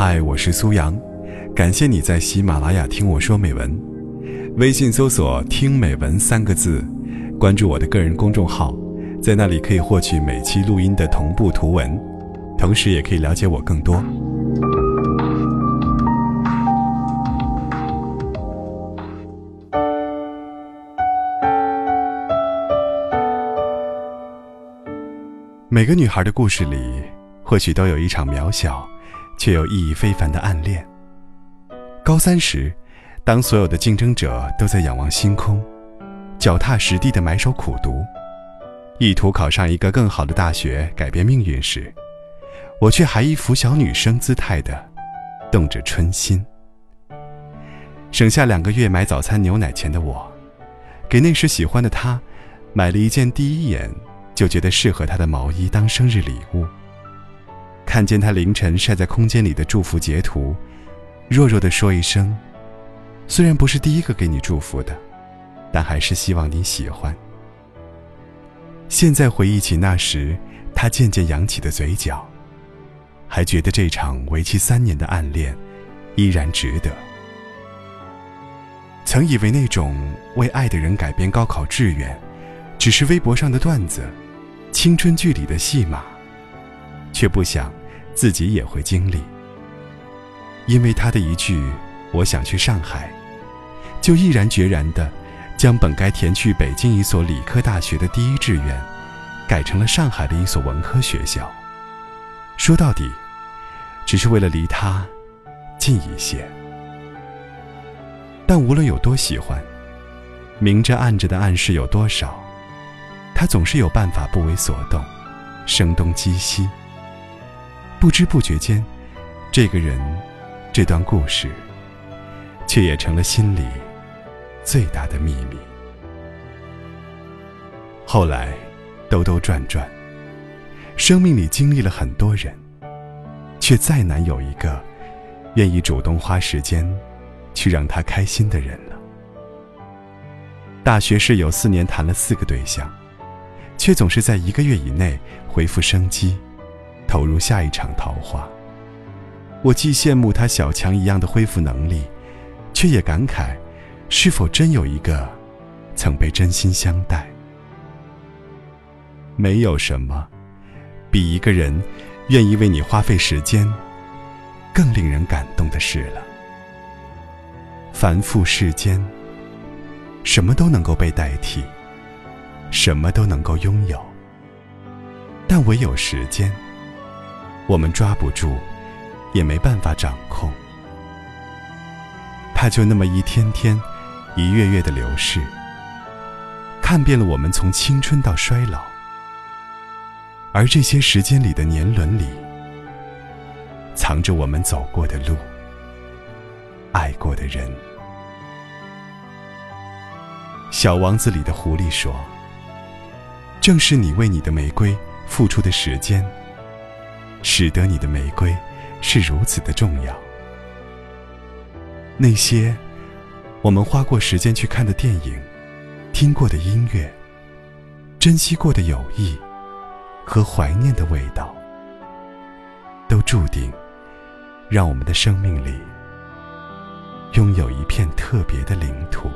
嗨，我是苏阳，感谢你在喜马拉雅听我说美文。微信搜索“听美文”三个字，关注我的个人公众号，在那里可以获取每期录音的同步图文，同时也可以了解我更多。每个女孩的故事里，或许都有一场渺小。却又意义非凡的暗恋。高三时，当所有的竞争者都在仰望星空，脚踏实地的埋首苦读，意图考上一个更好的大学，改变命运时，我却还一副小女生姿态的，动着春心。省下两个月买早餐牛奶钱的我，给那时喜欢的他，买了一件第一眼就觉得适合他的毛衣当生日礼物。看见他凌晨晒在空间里的祝福截图，弱弱的说一声：“虽然不是第一个给你祝福的，但还是希望你喜欢。”现在回忆起那时他渐渐扬起的嘴角，还觉得这场为期三年的暗恋依然值得。曾以为那种为爱的人改变高考志愿，只是微博上的段子，青春剧里的戏码。却不想自己也会经历，因为他的一句“我想去上海”，就毅然决然地将本该填去北京一所理科大学的第一志愿，改成了上海的一所文科学校。说到底，只是为了离他近一些。但无论有多喜欢，明着暗着的暗示有多少，他总是有办法不为所动，声东击西。不知不觉间，这个人，这段故事，却也成了心里最大的秘密。后来，兜兜转转，生命里经历了很多人，却再难有一个愿意主动花时间去让他开心的人了。大学室友四年谈了四个对象，却总是在一个月以内恢复生机。投入下一场桃花。我既羡慕他小强一样的恢复能力，却也感慨，是否真有一个曾被真心相待？没有什么，比一个人愿意为你花费时间，更令人感动的事了。凡复世间，什么都能够被代替，什么都能够拥有，但唯有时间。我们抓不住，也没办法掌控，它就那么一天天、一月月的流逝，看遍了我们从青春到衰老，而这些时间里的年轮里，藏着我们走过的路、爱过的人。小王子里的狐狸说：“正是你为你的玫瑰付出的时间。”使得你的玫瑰是如此的重要。那些我们花过时间去看的电影、听过的音乐、珍惜过的友谊和怀念的味道，都注定让我们的生命里拥有一片特别的领土。